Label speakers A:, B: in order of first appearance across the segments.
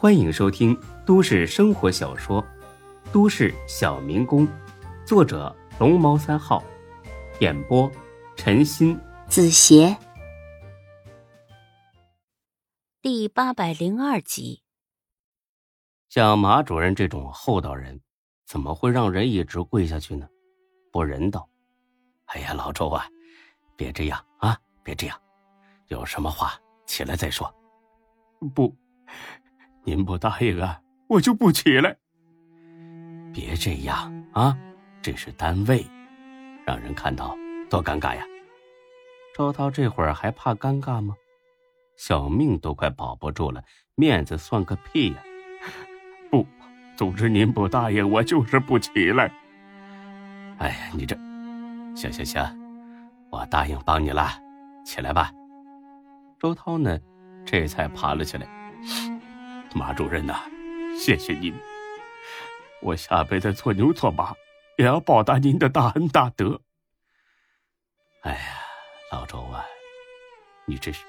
A: 欢迎收听都市生活小说《都市小民工》，作者龙猫三号，演播陈鑫、
B: 子邪，第八百零二集。
A: 像马主任这种厚道人，怎么会让人一直跪下去呢？不人道！哎呀，老周啊，别这样啊，别这样，有什么话起来再说。
C: 不。您不答应啊，我就不起来。
A: 别这样啊，这是单位，让人看到多尴尬呀。周涛这会儿还怕尴尬吗？小命都快保不住了，面子算个屁呀！
C: 不，总之您不答应，我就是不起来。
A: 哎呀，你这，行行行，我答应帮你了，起来吧。周涛呢，这才爬了起来。
C: 马主任呐，谢谢您。我下辈子做牛做马，也要报答您的大恩大德。
A: 哎呀，老周啊，你这是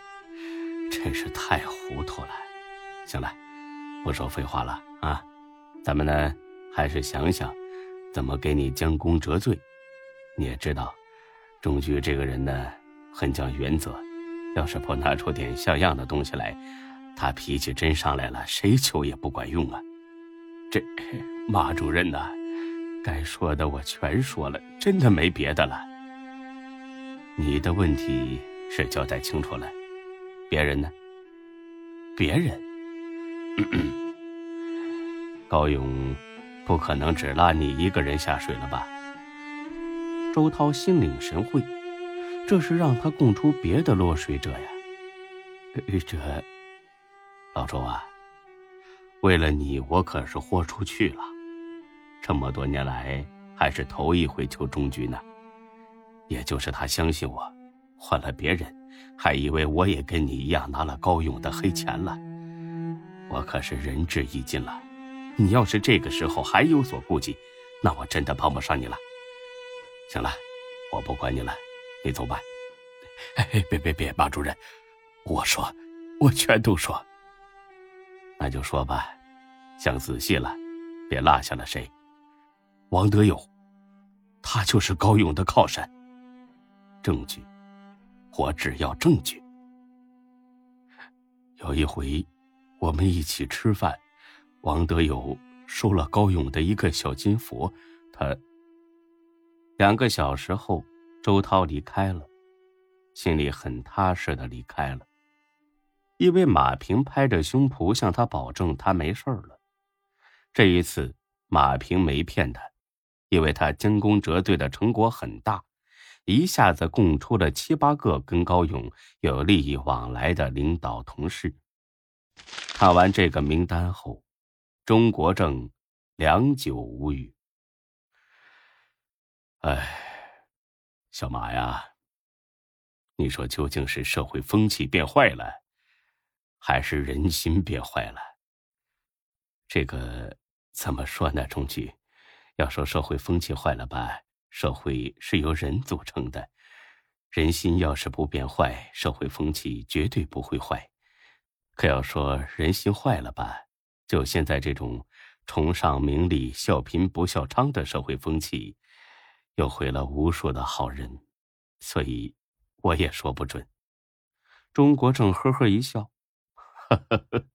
A: 真是太糊涂了。行了，不说废话了啊，咱们呢还是想想怎么给你将功折罪。你也知道，钟局这个人呢很讲原则，要是不拿出点像样的东西来。他脾气真上来了，谁求也不管用啊！
C: 这马主任呐，该说的我全说了，真的没别的了。
A: 你的问题是交代清楚了，别人呢？
C: 别人，
A: 高勇不可能只拉你一个人下水了吧？周涛心领神会，这是让他供出别的落水者呀。
C: 这。
A: 老周啊，为了你，我可是豁出去了。这么多年来，还是头一回求中局呢。也就是他相信我，换了别人，还以为我也跟你一样拿了高勇的黑钱了。我可是仁至义尽了。你要是这个时候还有所顾忌，那我真的帮不上你了。行了，我不管你了，你走吧。
C: 哎，别别别，马主任，我说，我全都说。
A: 那就说吧，想仔细了，别落下了谁。王德友，他就是高勇的靠山。证据，我只要证据。有一回，我们一起吃饭，王德友收了高勇的一个小金佛，他。两个小时后，周涛离开了，心里很踏实的离开了。因为马平拍着胸脯向他保证他没事了，这一次马平没骗他，因为他将功折罪的成果很大，一下子供出了七八个跟高勇有利益往来的领导同事。看完这个名单后，钟国正良久无语。哎，小马呀，你说究竟是社会风气变坏了？还是人心变坏了。这个怎么说呢？钟局，要说社会风气坏了吧，社会是由人组成的，人心要是不变坏，社会风气绝对不会坏。可要说人心坏了吧，就现在这种崇尚名利、笑贫不笑娼的社会风气，又毁了无数的好人，所以我也说不准。钟国正呵呵一笑。呵呵呵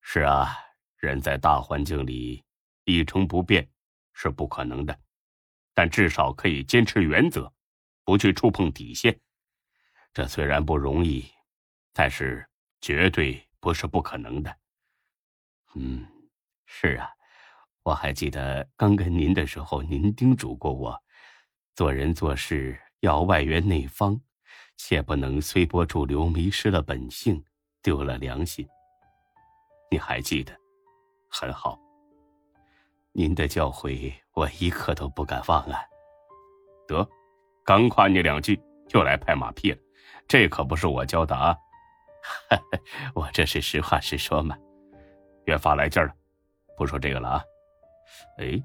A: 是啊，人在大环境里一成不变是不可能的，但至少可以坚持原则，不去触碰底线。这虽然不容易，但是绝对不是不可能的。嗯，是啊，我还记得刚跟您的时候，您叮嘱过我，做人做事要外圆内方，切不能随波逐流，迷失了本性。丢了良心，你还记得？很好。您的教诲我一刻都不敢忘啊。得，刚夸你两句，又来拍马屁了，这可不是我教的啊。我这是实话实说嘛。越发来劲了，不说这个了啊。哎，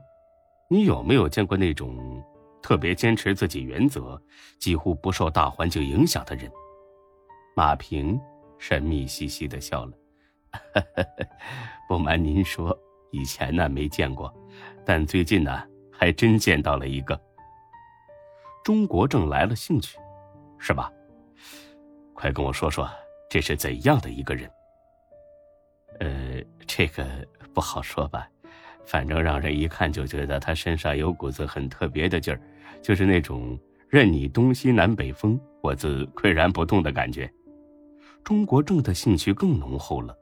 A: 你有没有见过那种特别坚持自己原则、几乎不受大环境影响的人？马平。神秘兮兮的笑了，不瞒您说，以前呢没见过，但最近呢还真见到了一个。钟国正来了兴趣，是吧？快跟我说说，这是怎样的一个人？呃，这个不好说吧，反正让人一看就觉得他身上有股子很特别的劲儿，就是那种任你东西南北风，我自岿然不动的感觉。中国正的兴趣更浓厚了，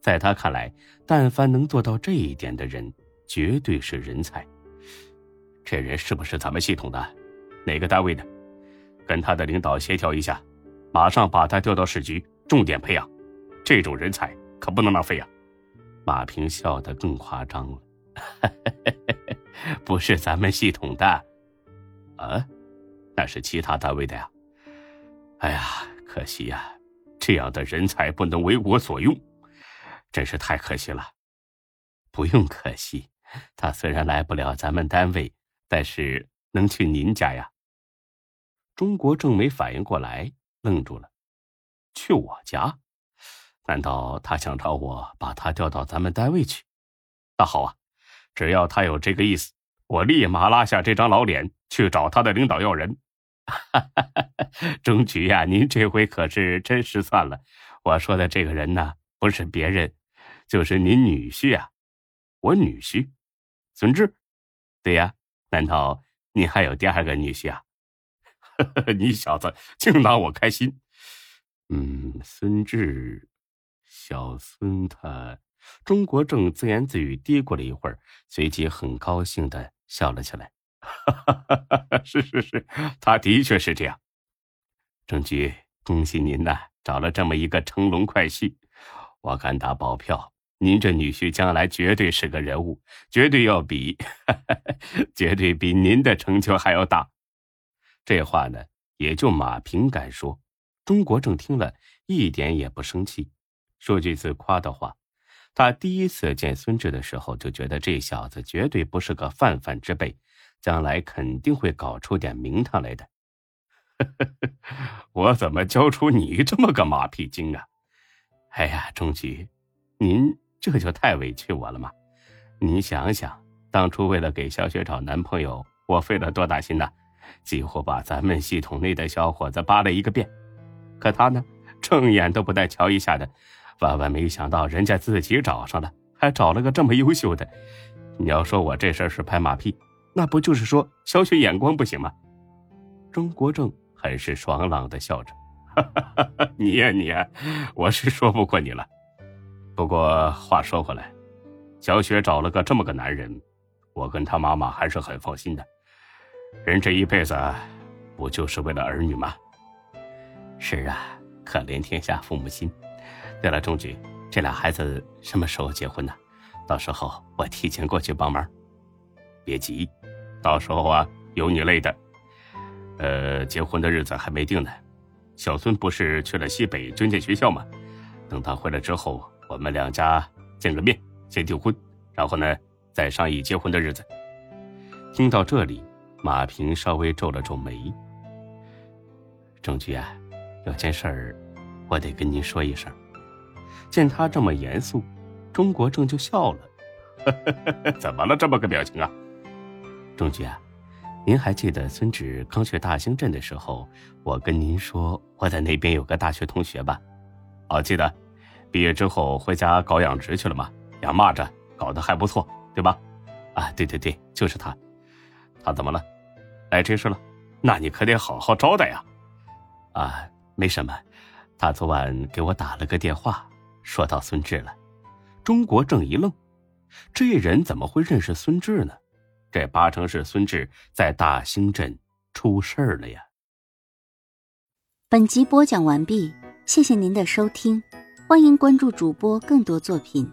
A: 在他看来，但凡能做到这一点的人，绝对是人才。这人是不是咱们系统的？哪个单位的？跟他的领导协调一下，马上把他调到市局，重点培养。这种人才可不能浪费啊！马平笑得更夸张了，不是咱们系统的，啊，那是其他单位的呀。哎呀，可惜呀，这样的人才不能为我所用，真是太可惜了。不用可惜，他虽然来不了咱们单位，但是。能去您家呀？中国正没反应过来，愣住了。去我家？难道他想找我把他调到咱们单位去？那好啊，只要他有这个意思，我立马拉下这张老脸去找他的领导要人。哈哈钟局呀，您这回可是真失算了。我说的这个人呢，不是别人，就是您女婿啊。我女婿，孙志。对呀，难道？你还有第二个女婿啊？你小子净拿我开心。嗯，孙志，小孙他，钟国正自言自语嘀咕了一会儿，随即很高兴的笑了起来。是是是，他的确是这样。郑局，恭喜您呐，找了这么一个乘龙快婿，我敢打保票。您这女婿将来绝对是个人物，绝对要比，绝对比您的成就还要大。这话呢，也就马平敢说。钟国正听了一点也不生气。说句自夸的话，他第一次见孙志的时候，就觉得这小子绝对不是个泛泛之辈，将来肯定会搞出点名堂来的。我怎么教出你这么个马屁精啊？哎呀，钟局，您。这就太委屈我了嘛！你想想，当初为了给小雪找男朋友，我费了多大心呐，几乎把咱们系统内的小伙子扒了一个遍。可他呢，正眼都不带瞧一下的。万万没想到，人家自己找上了，还找了个这么优秀的。你要说我这事儿是拍马屁，那不就是说小雪眼光不行吗？钟国正很是爽朗的笑着：“你呀你呀，我是说不过你了。”不过话说回来，小雪找了个这么个男人，我跟他妈妈还是很放心的。人这一辈子，不就是为了儿女吗？是啊，可怜天下父母心。对了，钟局，这俩孩子什么时候结婚呢？到时候我提前过去帮忙。别急，到时候啊，有你累的。呃，结婚的日子还没定呢。小孙不是去了西北军舰学校吗？等他回来之后。我们两家见个面，先订婚，然后呢，再商议结婚的日子。听到这里，马平稍微皱了皱眉。郑局啊，有件事儿，我得跟您说一声。见他这么严肃，钟国正就笑了。怎么了？这么个表情啊？钟局啊，您还记得孙志刚去大兴镇的时候，我跟您说我在那边有个大学同学吧？哦，记得。毕业之后回家搞养殖去了嘛？养蚂蚱搞得还不错，对吧？啊，对对对，就是他。他怎么了？来这事了？那你可得好好招待呀。啊，没什么。他昨晚给我打了个电话，说到孙志了。钟国正一愣，这人怎么会认识孙志呢？这八成是孙志在大兴镇出事儿了呀。
B: 本集播讲完毕，谢谢您的收听。欢迎关注主播更多作品。